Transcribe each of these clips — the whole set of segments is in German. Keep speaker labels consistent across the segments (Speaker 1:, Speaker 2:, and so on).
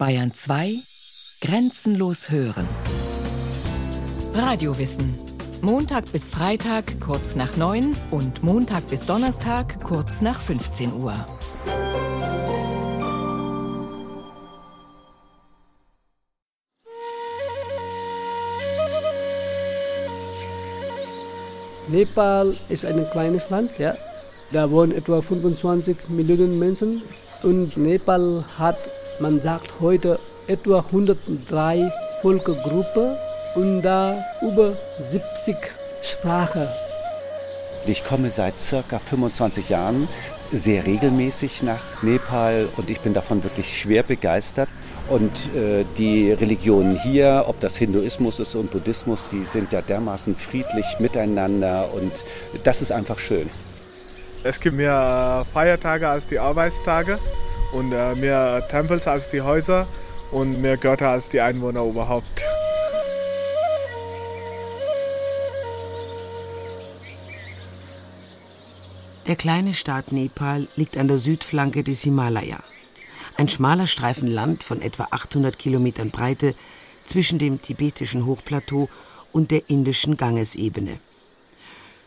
Speaker 1: Bayern 2 Grenzenlos hören. Radiowissen. Montag bis Freitag kurz nach 9 und Montag bis Donnerstag kurz nach 15 Uhr.
Speaker 2: Nepal ist ein kleines Land, ja. Da wohnen etwa 25 Millionen Menschen und Nepal hat, man sagt heute, etwa 103 Volksgruppen und da über 70 Sprachen.
Speaker 3: Ich komme seit circa 25 Jahren sehr regelmäßig nach Nepal und ich bin davon wirklich schwer begeistert. Und äh, die Religionen hier, ob das Hinduismus ist und Buddhismus, die sind ja dermaßen friedlich miteinander und das ist einfach schön.
Speaker 4: Es gibt mehr Feiertage als die Arbeitstage und äh, mehr Tempels als die Häuser und mehr Götter als die Einwohner überhaupt.
Speaker 5: Der kleine Staat Nepal liegt an der Südflanke des Himalaya. Ein schmaler Streifen Land von etwa 800 Kilometern Breite zwischen dem tibetischen Hochplateau und der indischen Gangesebene.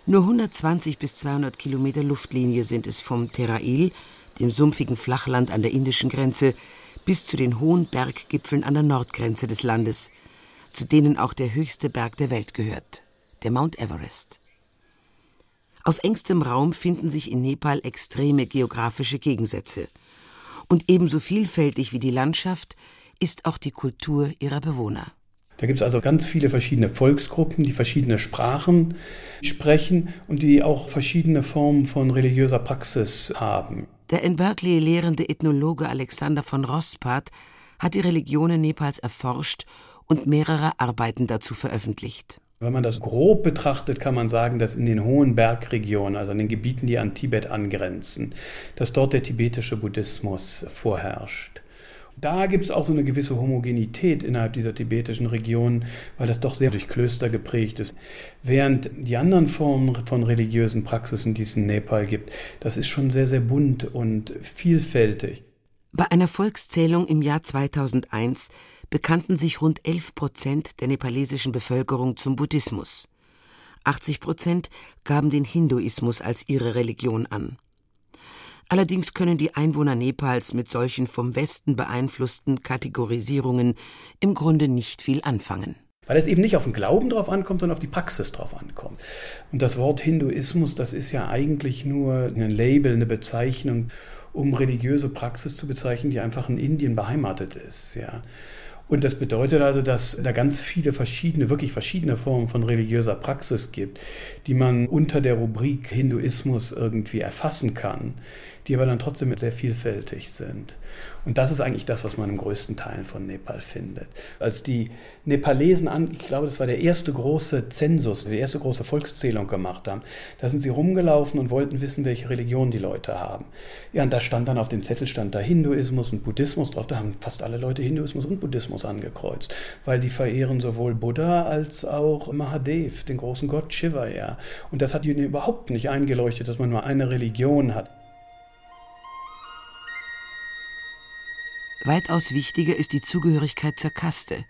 Speaker 5: Nur 120 bis 200 Kilometer Luftlinie sind es vom Terail, dem sumpfigen Flachland an der indischen Grenze, bis zu den hohen Berggipfeln an der Nordgrenze des Landes, zu denen auch der höchste Berg der Welt gehört, der Mount Everest. Auf engstem Raum finden sich in Nepal extreme geografische Gegensätze. Und ebenso vielfältig wie die Landschaft ist auch die Kultur ihrer Bewohner.
Speaker 6: Da gibt es also ganz viele verschiedene Volksgruppen, die verschiedene Sprachen sprechen und die auch verschiedene Formen von religiöser Praxis haben.
Speaker 5: Der in Berkeley lehrende Ethnologe Alexander von Rospat hat die Religionen Nepals erforscht und mehrere Arbeiten dazu veröffentlicht.
Speaker 6: Wenn man das grob betrachtet, kann man sagen, dass in den hohen Bergregionen, also in den Gebieten, die an Tibet angrenzen, dass dort der tibetische Buddhismus vorherrscht. Da gibt es auch so eine gewisse Homogenität innerhalb dieser tibetischen Region, weil das doch sehr durch Klöster geprägt ist. Während die anderen Formen von religiösen Praxisen, die es in Nepal gibt, das ist schon sehr, sehr bunt und vielfältig.
Speaker 5: Bei einer Volkszählung im Jahr 2001 bekannten sich rund 11 Prozent der nepalesischen Bevölkerung zum Buddhismus. 80 Prozent gaben den Hinduismus als ihre Religion an. Allerdings können die Einwohner Nepals mit solchen vom Westen beeinflussten Kategorisierungen im Grunde nicht viel anfangen.
Speaker 6: Weil es eben nicht auf den Glauben drauf ankommt, sondern auf die Praxis drauf ankommt. Und das Wort Hinduismus, das ist ja eigentlich nur ein Label, eine Bezeichnung, um religiöse Praxis zu bezeichnen, die einfach in Indien beheimatet ist. Ja. Und das bedeutet also, dass da ganz viele verschiedene, wirklich verschiedene Formen von religiöser Praxis gibt, die man unter der Rubrik Hinduismus irgendwie erfassen kann, die aber dann trotzdem sehr vielfältig sind. Und das ist eigentlich das, was man im größten Teil von Nepal findet. Als die Nepalesen an, ich glaube, das war der erste große Zensus, die erste große Volkszählung gemacht haben, da sind sie rumgelaufen und wollten wissen, welche Religion die Leute haben. Ja, und da stand dann auf dem Zettel stand da Hinduismus und Buddhismus drauf. Da haben fast alle Leute Hinduismus und Buddhismus angekreuzt, weil die verehren sowohl Buddha als auch Mahadev, den großen Gott Shiva, ja. Und das hat ihnen überhaupt nicht eingeleuchtet, dass man nur eine Religion hat.
Speaker 5: Weitaus wichtiger ist die Zugehörigkeit zur Kaste,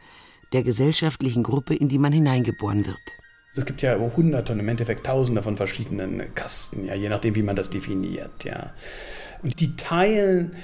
Speaker 5: der gesellschaftlichen Gruppe, in die man hineingeboren wird.
Speaker 6: Es gibt ja hunderte und im Endeffekt tausende von verschiedenen Kasten, ja, je nachdem, wie man das definiert. Ja. Und die teilen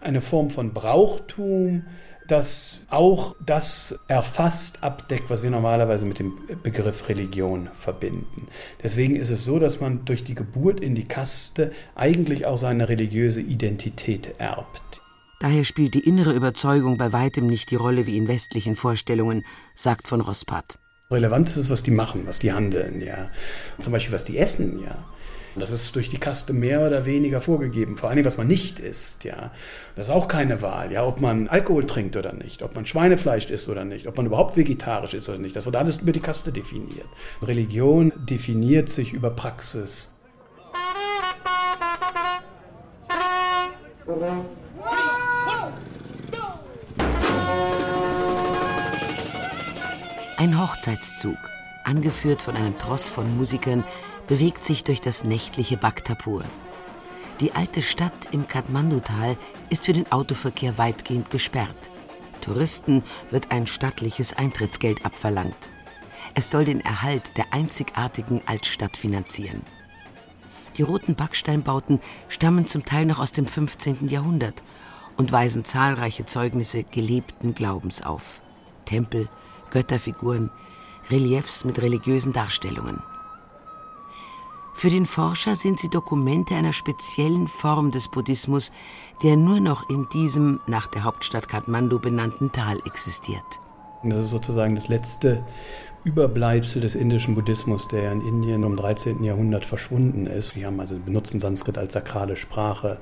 Speaker 6: eine Form von Brauchtum, das auch das erfasst, abdeckt, was wir normalerweise mit dem Begriff Religion verbinden. Deswegen ist es so, dass man durch die Geburt in die Kaste eigentlich auch seine religiöse Identität erbt.
Speaker 5: Daher spielt die innere Überzeugung bei weitem nicht die Rolle wie in westlichen Vorstellungen, sagt von Rospat.
Speaker 6: Relevant ist es, was die machen, was die handeln, ja. Zum Beispiel, was die essen, ja. Das ist durch die Kaste mehr oder weniger vorgegeben. Vor allem, was man nicht isst, ja. Das ist auch keine Wahl, ja. Ob man Alkohol trinkt oder nicht, ob man Schweinefleisch isst oder nicht, ob man überhaupt vegetarisch ist oder nicht. Das wird alles über die Kaste definiert. Religion definiert sich über Praxis.
Speaker 5: Ein Hochzeitszug, angeführt von einem Tross von Musikern, bewegt sich durch das nächtliche Bhaktapur. Die alte Stadt im Kathmandu-Tal ist für den Autoverkehr weitgehend gesperrt. Touristen wird ein stattliches Eintrittsgeld abverlangt. Es soll den Erhalt der einzigartigen Altstadt finanzieren. Die roten Backsteinbauten stammen zum Teil noch aus dem 15. Jahrhundert und weisen zahlreiche Zeugnisse gelebten Glaubens auf. Tempel, Götterfiguren, Reliefs mit religiösen Darstellungen. Für den Forscher sind sie Dokumente einer speziellen Form des Buddhismus, der nur noch in diesem nach der Hauptstadt Kathmandu benannten Tal existiert.
Speaker 6: Das ist sozusagen das letzte Überbleibsel des indischen Buddhismus, der in Indien im 13. Jahrhundert verschwunden ist. Die haben also benutzen Sanskrit als sakrale Sprache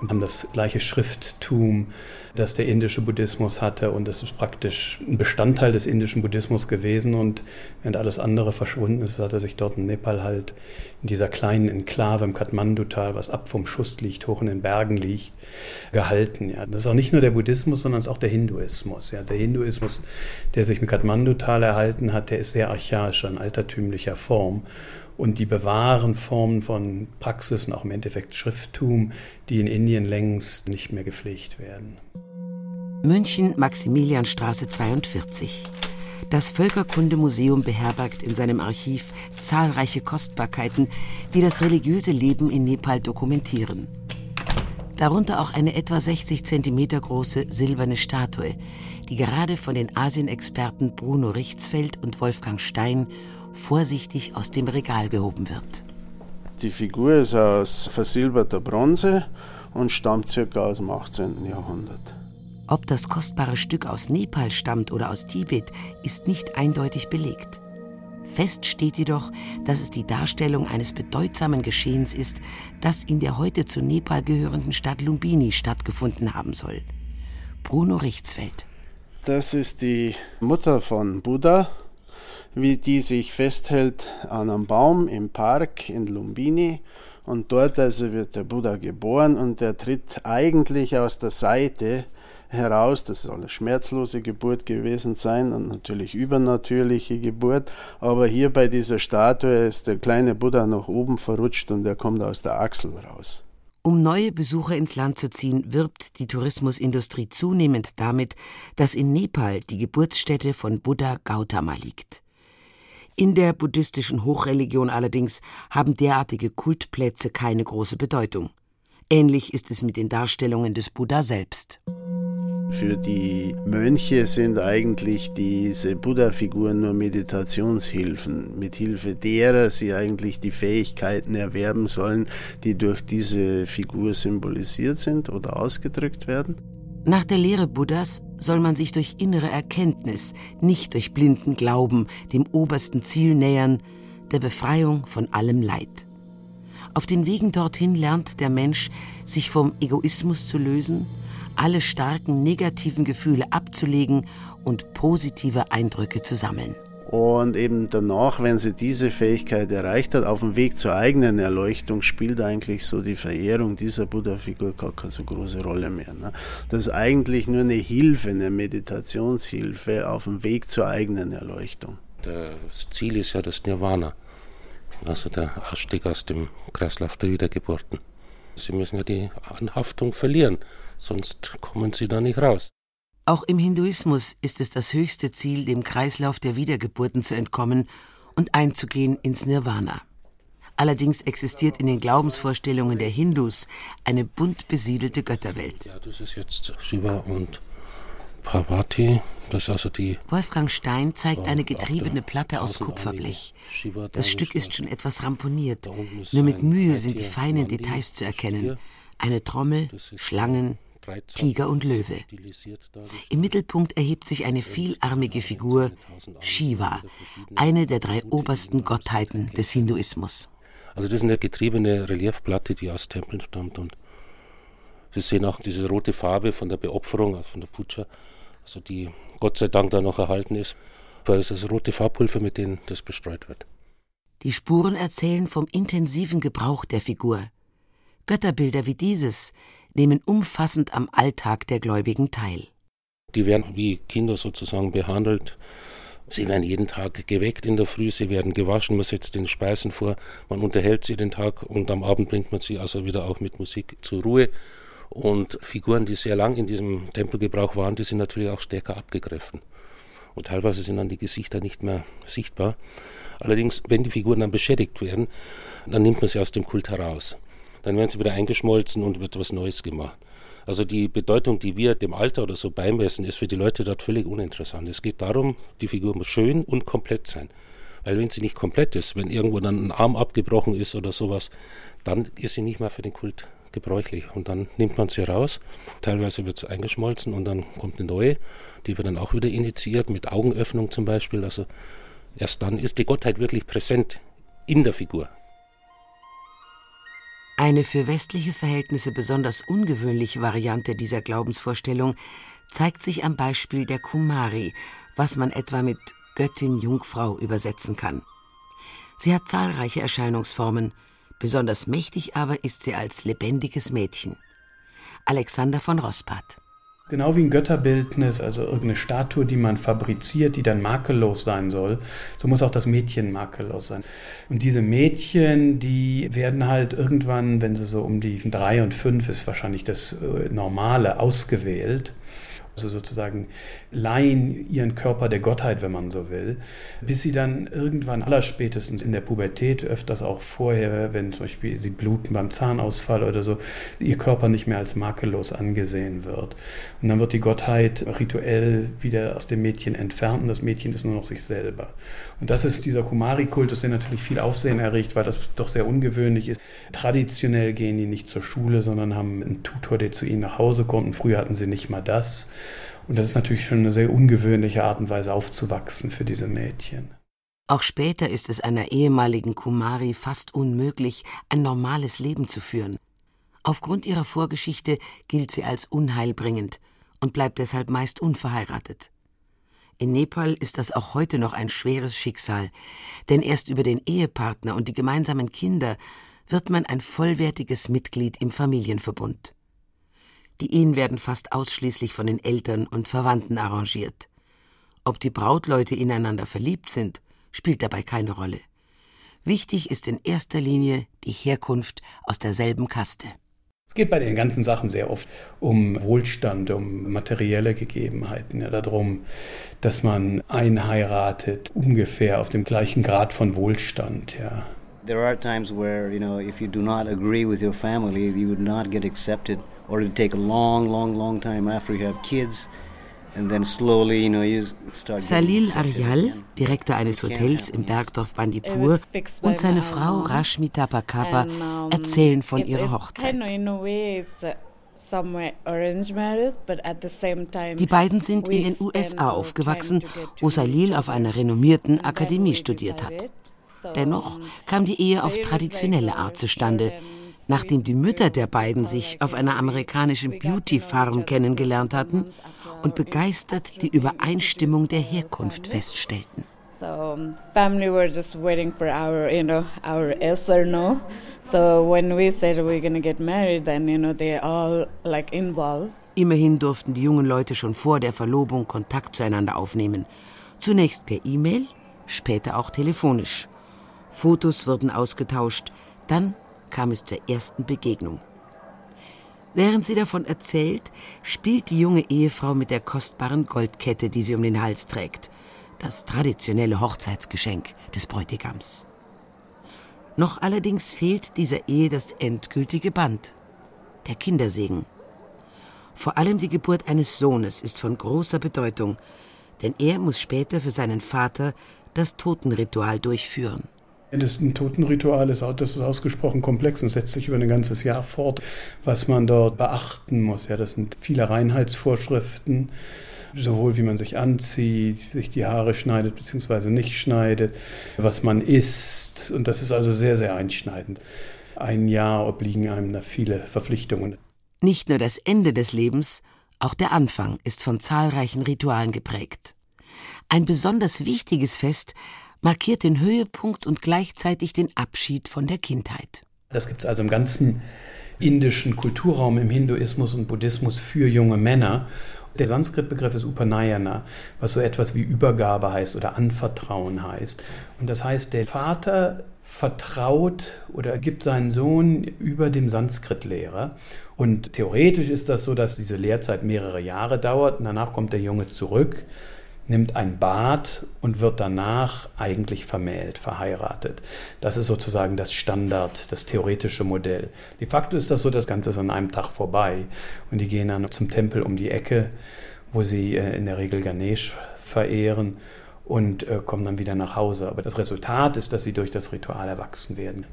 Speaker 6: und haben das gleiche Schrifttum, das der indische Buddhismus hatte. Und das ist praktisch ein Bestandteil des indischen Buddhismus gewesen. Und während alles andere verschwunden ist, hat er sich dort in Nepal halt in dieser kleinen Enklave im Kathmandu-Tal, was ab vom Schuss liegt, hoch in den Bergen liegt, gehalten. Ja. Das ist auch nicht nur der Buddhismus, sondern es ist auch der Hinduismus. Ja. Der Hinduismus, der sich im Kathmandu-Tal erhalten hat, der ist sehr archaisch, in altertümlicher Form und die bewahren Formen von Praxis und auch im Endeffekt Schrifttum, die in Indien längst nicht mehr gepflegt werden.
Speaker 5: München, Maximilianstraße 42. Das Völkerkundemuseum beherbergt in seinem Archiv zahlreiche Kostbarkeiten, die das religiöse Leben in Nepal dokumentieren. Darunter auch eine etwa 60 Zentimeter große silberne Statue, die gerade von den Asienexperten Bruno Richtsfeld und Wolfgang Stein vorsichtig aus dem Regal gehoben wird.
Speaker 7: Die Figur ist aus versilberter Bronze und stammt circa aus dem 18. Jahrhundert.
Speaker 5: Ob das kostbare Stück aus Nepal stammt oder aus Tibet, ist nicht eindeutig belegt. Fest steht jedoch, dass es die Darstellung eines bedeutsamen Geschehens ist, das in der heute zu Nepal gehörenden Stadt Lumbini stattgefunden haben soll. Bruno Richtsfeld.
Speaker 7: Das ist die Mutter von Buddha, wie die sich festhält an einem Baum im Park in Lumbini. Und dort also wird der Buddha geboren und er tritt eigentlich aus der Seite heraus. Das soll eine schmerzlose Geburt gewesen sein und natürlich übernatürliche Geburt. Aber hier bei dieser Statue ist der kleine Buddha nach oben verrutscht und er kommt aus der Achsel raus.
Speaker 5: Um neue Besucher ins Land zu ziehen, wirbt die Tourismusindustrie zunehmend damit, dass in Nepal die Geburtsstätte von Buddha Gautama liegt. In der buddhistischen Hochreligion allerdings haben derartige Kultplätze keine große Bedeutung. Ähnlich ist es mit den Darstellungen des Buddha selbst.
Speaker 7: Für die Mönche sind eigentlich diese Buddha-Figuren nur Meditationshilfen, mit Hilfe derer sie eigentlich die Fähigkeiten erwerben sollen, die durch diese Figur symbolisiert sind oder ausgedrückt werden.
Speaker 5: Nach der Lehre Buddhas soll man sich durch innere Erkenntnis, nicht durch blinden Glauben, dem obersten Ziel nähern, der Befreiung von allem Leid. Auf den Wegen dorthin lernt der Mensch, sich vom Egoismus zu lösen, alle starken negativen Gefühle abzulegen und positive Eindrücke zu sammeln.
Speaker 7: Und eben danach, wenn sie diese Fähigkeit erreicht hat, auf dem Weg zur eigenen Erleuchtung, spielt eigentlich so die Verehrung dieser Buddha-Figur gar keine so große Rolle mehr. Ne? Das ist eigentlich nur eine Hilfe, eine Meditationshilfe auf dem Weg zur eigenen Erleuchtung.
Speaker 8: Das Ziel ist ja das Nirvana, also der Ausstieg aus dem Kreislauf der Wiedergeburten. Sie müssen ja die Anhaftung verlieren, sonst kommen sie da nicht raus.
Speaker 5: Auch im Hinduismus ist es das höchste Ziel, dem Kreislauf der Wiedergeburten zu entkommen und einzugehen ins Nirvana. Allerdings existiert in den Glaubensvorstellungen der Hindus eine bunt besiedelte Götterwelt.
Speaker 8: Ja, das ist jetzt Shiva und Parvati. Das ist also die.
Speaker 5: Wolfgang Stein zeigt eine getriebene Platte aus Kupferblech. Das Stück ist schon etwas ramponiert. Nur mit Mühe sind die feinen Details zu erkennen. Eine Trommel, Schlangen, Tiger und Löwe. Im Mittelpunkt erhebt sich eine vielarmige Figur, Shiva, eine der drei obersten Gottheiten des Hinduismus.
Speaker 8: Also das ist eine getriebene Reliefplatte, die aus Tempeln stammt und Sie sehen auch diese rote Farbe von der Beopferung, also von der Puja, also die Gott sei Dank da noch erhalten ist, weil es das rote Farbpulver, mit dem das bestreut wird.
Speaker 5: Die Spuren erzählen vom intensiven Gebrauch der Figur. Götterbilder wie dieses nehmen umfassend am Alltag der Gläubigen teil.
Speaker 8: Die werden wie Kinder sozusagen behandelt. Sie werden jeden Tag geweckt in der Früh, sie werden gewaschen, man setzt den Speisen vor, man unterhält sie den Tag und am Abend bringt man sie also wieder auch mit Musik zur Ruhe. Und Figuren, die sehr lang in diesem Tempelgebrauch waren, die sind natürlich auch stärker abgegriffen. Und teilweise sind dann die Gesichter nicht mehr sichtbar. Allerdings, wenn die Figuren dann beschädigt werden, dann nimmt man sie aus dem Kult heraus. Dann werden sie wieder eingeschmolzen und wird was Neues gemacht. Also die Bedeutung, die wir dem Alter oder so beimessen, ist für die Leute dort völlig uninteressant. Es geht darum, die Figur muss schön und komplett sein. Weil wenn sie nicht komplett ist, wenn irgendwo dann ein Arm abgebrochen ist oder sowas, dann ist sie nicht mehr für den Kult gebräuchlich. Und dann nimmt man sie raus. Teilweise wird sie eingeschmolzen und dann kommt eine neue. Die wird dann auch wieder initiiert mit Augenöffnung zum Beispiel. Also erst dann ist die Gottheit wirklich präsent in der Figur.
Speaker 5: Eine für westliche Verhältnisse besonders ungewöhnliche Variante dieser Glaubensvorstellung zeigt sich am Beispiel der Kumari, was man etwa mit Göttin Jungfrau übersetzen kann. Sie hat zahlreiche Erscheinungsformen, besonders mächtig aber ist sie als lebendiges Mädchen. Alexander von Rospat
Speaker 6: Genau wie ein Götterbildnis, also irgendeine Statue, die man fabriziert, die dann makellos sein soll, so muss auch das Mädchen makellos sein. Und diese Mädchen, die werden halt irgendwann, wenn sie so um die drei und fünf ist wahrscheinlich das äh, Normale, ausgewählt also sozusagen leihen ihren Körper der Gottheit, wenn man so will, bis sie dann irgendwann allerspätestens in der Pubertät, öfters auch vorher, wenn zum Beispiel sie bluten beim Zahnausfall oder so, ihr Körper nicht mehr als makellos angesehen wird. Und dann wird die Gottheit rituell wieder aus dem Mädchen entfernt und das Mädchen ist nur noch sich selber. Und das ist dieser Kumari-Kultus, der natürlich viel Aufsehen erregt, weil das doch sehr ungewöhnlich ist. Traditionell gehen die nicht zur Schule, sondern haben einen Tutor, der zu ihnen nach Hause kommt. Und früher hatten sie nicht mal das. Und das ist natürlich schon eine sehr ungewöhnliche Art und Weise aufzuwachsen für diese Mädchen.
Speaker 5: Auch später ist es einer ehemaligen Kumari fast unmöglich, ein normales Leben zu führen. Aufgrund ihrer Vorgeschichte gilt sie als unheilbringend und bleibt deshalb meist unverheiratet. In Nepal ist das auch heute noch ein schweres Schicksal, denn erst über den Ehepartner und die gemeinsamen Kinder wird man ein vollwertiges Mitglied im Familienverbund. Die Ehen werden fast ausschließlich von den Eltern und Verwandten arrangiert. Ob die Brautleute ineinander verliebt sind, spielt dabei keine Rolle. Wichtig ist in erster Linie die Herkunft aus derselben Kaste.
Speaker 6: Es geht bei den ganzen Sachen sehr oft um Wohlstand, um materielle Gegebenheiten, ja, darum, dass man einheiratet, ungefähr auf dem gleichen Grad von Wohlstand, ja.
Speaker 9: There are times where, you know, if you do not agree with your family, you would not get accepted or it take a long, long, long time after you have kids.
Speaker 5: Salil Aryal, Direktor eines Hotels im Bergdorf Bandipur, und seine Frau Rashmita Pakapa erzählen von ihrer Hochzeit. Die beiden sind in den USA aufgewachsen, wo Salil auf einer renommierten Akademie studiert hat. Dennoch kam die Ehe auf traditionelle Art zustande, nachdem die Mütter der beiden sich auf einer amerikanischen Beauty-Farm kennengelernt hatten und begeistert die Übereinstimmung der Herkunft feststellten.
Speaker 10: So family were just waiting for our, you know, our yes or no. So when we said we're gonna get married, then you know they all like involved.
Speaker 5: Immerhin durften die jungen Leute schon vor der Verlobung Kontakt zueinander aufnehmen. Zunächst per E-Mail, später auch telefonisch. Fotos wurden ausgetauscht, dann kam es zur ersten Begegnung. Während sie davon erzählt, spielt die junge Ehefrau mit der kostbaren Goldkette, die sie um den Hals trägt, das traditionelle Hochzeitsgeschenk des Bräutigams. Noch allerdings fehlt dieser Ehe das endgültige Band, der Kindersegen. Vor allem die Geburt eines Sohnes ist von großer Bedeutung, denn er muss später für seinen Vater das Totenritual durchführen.
Speaker 6: Das ein Totenritual ist, das ist ausgesprochen komplex und setzt sich über ein ganzes Jahr fort, was man dort beachten muss. Ja, das sind viele Reinheitsvorschriften, sowohl wie man sich anzieht, sich die Haare schneidet bzw. nicht schneidet, was man isst. Und das ist also sehr, sehr einschneidend. Ein Jahr obliegen einem da viele Verpflichtungen.
Speaker 5: Nicht nur das Ende des Lebens, auch der Anfang ist von zahlreichen Ritualen geprägt. Ein besonders wichtiges Fest markiert den Höhepunkt und gleichzeitig den Abschied von der Kindheit.
Speaker 6: Das gibt es also im ganzen indischen Kulturraum, im Hinduismus und Buddhismus für junge Männer. Der Sanskrit-Begriff ist Upanayana, was so etwas wie Übergabe heißt oder Anvertrauen heißt. Und das heißt, der Vater vertraut oder gibt seinen Sohn über dem Sanskrit-Lehrer. Und theoretisch ist das so, dass diese Lehrzeit mehrere Jahre dauert und danach kommt der Junge zurück nimmt ein Bad und wird danach eigentlich vermählt, verheiratet. Das ist sozusagen das Standard, das theoretische Modell. De facto ist das so, das Ganze ist an einem Tag vorbei und die gehen dann zum Tempel um die Ecke, wo sie äh, in der Regel Ganesh verehren und äh, kommen dann wieder nach Hause. Aber das Resultat ist, dass sie durch das Ritual erwachsen werden.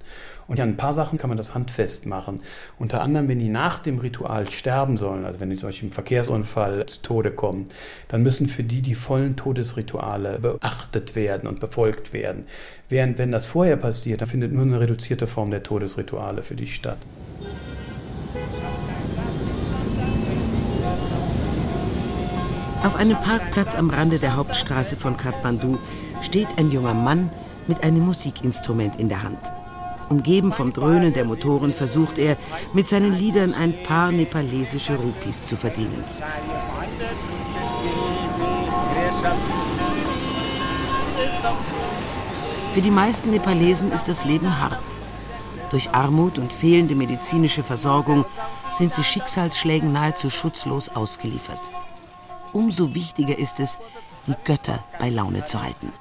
Speaker 6: Und ja, ein paar Sachen kann man das handfest machen. Unter anderem, wenn die nach dem Ritual sterben sollen, also wenn die durch einen Verkehrsunfall zu Tode kommen, dann müssen für die die vollen Todesrituale beachtet werden und befolgt werden. Während wenn das vorher passiert, dann findet nur eine reduzierte Form der Todesrituale für die statt.
Speaker 5: Auf einem Parkplatz am Rande der Hauptstraße von Kathmandu steht ein junger Mann mit einem Musikinstrument in der Hand. Umgeben vom Dröhnen der Motoren versucht er, mit seinen Liedern ein paar nepalesische Rupis zu verdienen. Für die meisten Nepalesen ist das Leben hart. Durch Armut und fehlende medizinische Versorgung sind sie Schicksalsschlägen nahezu schutzlos ausgeliefert umso wichtiger ist es, die Götter bei Laune zu halten.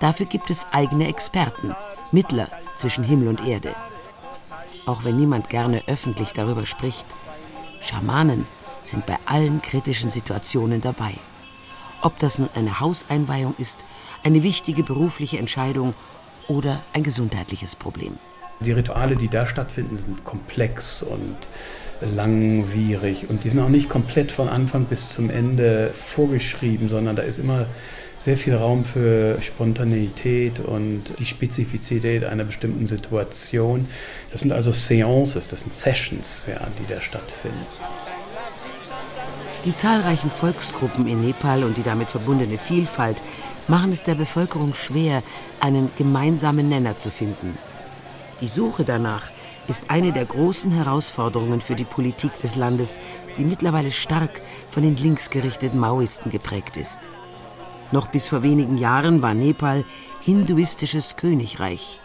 Speaker 5: Dafür gibt es eigene Experten, Mittler zwischen Himmel und Erde. Auch wenn niemand gerne öffentlich darüber spricht, Schamanen sind bei allen kritischen Situationen dabei. Ob das nun eine Hauseinweihung ist, eine wichtige berufliche Entscheidung oder ein gesundheitliches Problem.
Speaker 6: Die Rituale, die da stattfinden, sind komplex und langwierig und die sind auch nicht komplett von Anfang bis zum Ende vorgeschrieben, sondern da ist immer sehr viel Raum für Spontaneität und die Spezifizität einer bestimmten Situation. Das sind also Seances, das sind Sessions, ja, die da stattfinden.
Speaker 5: Die zahlreichen Volksgruppen in Nepal und die damit verbundene Vielfalt machen es der Bevölkerung schwer, einen gemeinsamen Nenner zu finden. Die Suche danach ist eine der großen Herausforderungen für die Politik des Landes, die mittlerweile stark von den linksgerichteten Maoisten geprägt ist. Noch bis vor wenigen Jahren war Nepal hinduistisches Königreich.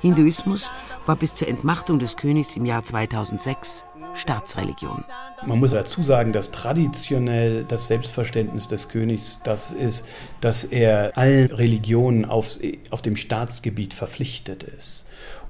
Speaker 5: Hinduismus war bis zur Entmachtung des Königs im Jahr 2006 Staatsreligion.
Speaker 6: Man muss dazu sagen, dass traditionell das Selbstverständnis des Königs das ist, dass er allen Religionen auf, auf dem Staatsgebiet verpflichtet ist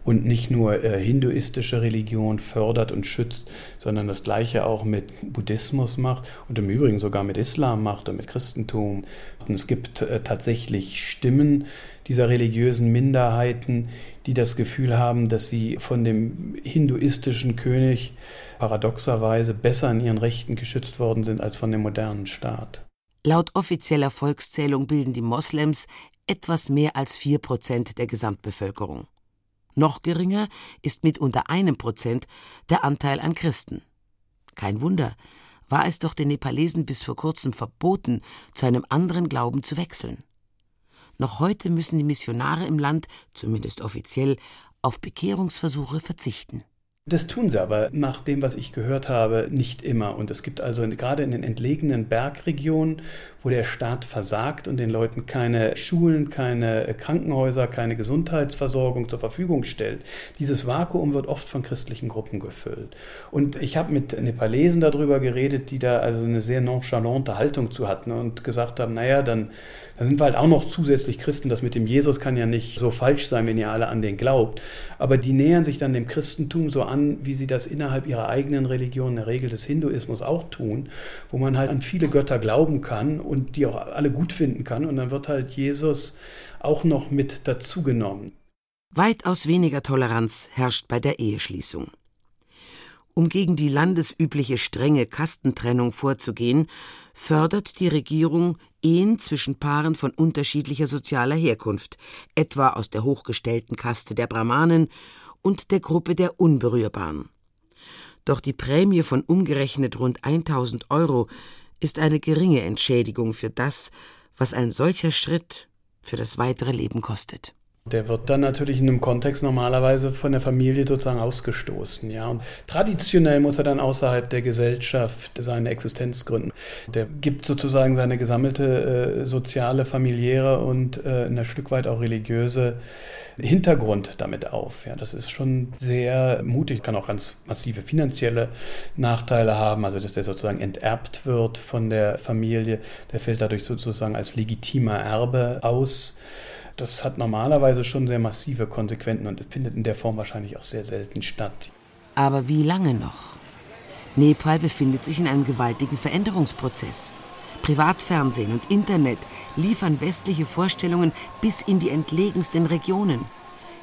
Speaker 6: und nicht nur äh, hinduistische Religion fördert und schützt, sondern das gleiche auch mit Buddhismus macht und im Übrigen sogar mit Islam macht und mit Christentum. Und es gibt äh, tatsächlich Stimmen dieser religiösen Minderheiten, die das Gefühl haben, dass sie von dem hinduistischen König paradoxerweise besser in ihren Rechten geschützt worden sind als von dem modernen Staat.
Speaker 5: Laut offizieller Volkszählung bilden die Moslems etwas mehr als vier Prozent der Gesamtbevölkerung. Noch geringer ist mit unter einem Prozent der Anteil an Christen. Kein Wunder, war es doch den Nepalesen bis vor kurzem verboten, zu einem anderen Glauben zu wechseln. Noch heute müssen die Missionare im Land, zumindest offiziell, auf Bekehrungsversuche verzichten.
Speaker 6: Das tun sie aber nach dem, was ich gehört habe, nicht immer. Und es gibt also gerade in den entlegenen Bergregionen, wo der Staat versagt und den Leuten keine Schulen, keine Krankenhäuser, keine Gesundheitsversorgung zur Verfügung stellt. Dieses Vakuum wird oft von christlichen Gruppen gefüllt. Und ich habe mit Nepalesen darüber geredet, die da also eine sehr nonchalante Haltung zu hatten und gesagt haben, naja, dann, dann sind wir halt auch noch zusätzlich Christen. Das mit dem Jesus kann ja nicht so falsch sein, wenn ihr alle an den glaubt. Aber die nähern sich dann dem Christentum so an, wie sie das innerhalb ihrer eigenen Religion, in der Regel des Hinduismus auch tun, wo man halt an viele Götter glauben kann und und die auch alle gut finden kann. Und dann wird halt Jesus auch noch mit dazugenommen.
Speaker 5: Weitaus weniger Toleranz herrscht bei der Eheschließung. Um gegen die landesübliche strenge Kastentrennung vorzugehen, fördert die Regierung Ehen zwischen Paaren von unterschiedlicher sozialer Herkunft, etwa aus der hochgestellten Kaste der Brahmanen und der Gruppe der Unberührbaren. Doch die Prämie von umgerechnet rund 1000 Euro ist eine geringe Entschädigung für das, was ein solcher Schritt für das weitere Leben kostet.
Speaker 6: Der wird dann natürlich in einem Kontext normalerweise von der Familie sozusagen ausgestoßen. Ja? Und traditionell muss er dann außerhalb der Gesellschaft seine Existenz gründen. Der gibt sozusagen seine gesammelte äh, soziale, familiäre und äh, ein Stück weit auch religiöse Hintergrund damit auf. Ja, das ist schon sehr mutig, kann auch ganz massive finanzielle Nachteile haben, also dass der sozusagen enterbt wird von der Familie, der fällt dadurch sozusagen als legitimer Erbe aus. Das hat normalerweise schon sehr massive Konsequenzen und findet in der Form wahrscheinlich auch sehr selten statt.
Speaker 5: Aber wie lange noch? Nepal befindet sich in einem gewaltigen Veränderungsprozess. Privatfernsehen und Internet liefern westliche Vorstellungen bis in die entlegensten Regionen.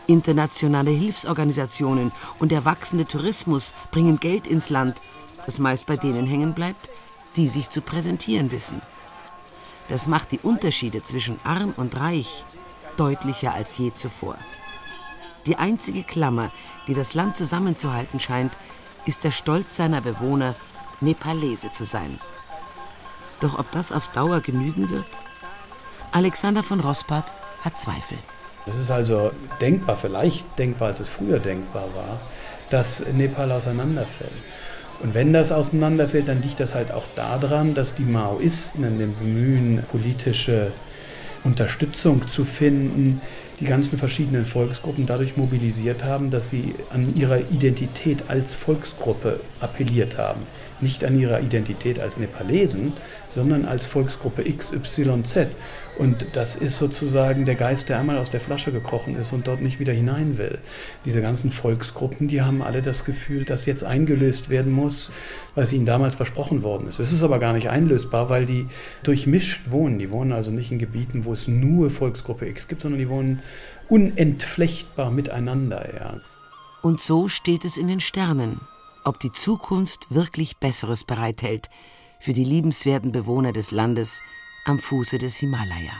Speaker 5: Internationale Hilfsorganisationen und der wachsende Tourismus bringen Geld ins Land, das meist bei denen hängen bleibt, die sich zu präsentieren wissen. Das macht die Unterschiede zwischen arm und reich deutlicher als je zuvor. Die einzige Klammer, die das Land zusammenzuhalten scheint, ist der Stolz seiner Bewohner, Nepalese zu sein. Doch ob das auf Dauer genügen wird? Alexander von Rospat hat Zweifel.
Speaker 6: Es ist also denkbar, vielleicht denkbar, als es früher denkbar war, dass Nepal auseinanderfällt. Und wenn das auseinanderfällt, dann liegt das halt auch daran, dass die Maoisten in dem Bemühen, politische Unterstützung zu finden, die ganzen verschiedenen Volksgruppen dadurch mobilisiert haben, dass sie an ihrer Identität als Volksgruppe appelliert haben. Nicht an ihrer Identität als Nepalesen, sondern als Volksgruppe XYZ. Und das ist sozusagen der Geist, der einmal aus der Flasche gekrochen ist und dort nicht wieder hinein will. Diese ganzen Volksgruppen, die haben alle das Gefühl, dass jetzt eingelöst werden muss, was ihnen damals versprochen worden ist. Es ist aber gar nicht einlösbar, weil die durchmischt wohnen. Die wohnen also nicht in Gebieten, wo es nur Volksgruppe X gibt, sondern die wohnen unentflechtbar miteinander. Ja.
Speaker 5: Und so steht es in den Sternen, ob die Zukunft wirklich Besseres bereithält für die liebenswerten Bewohner des Landes am Fuße des Himalaya.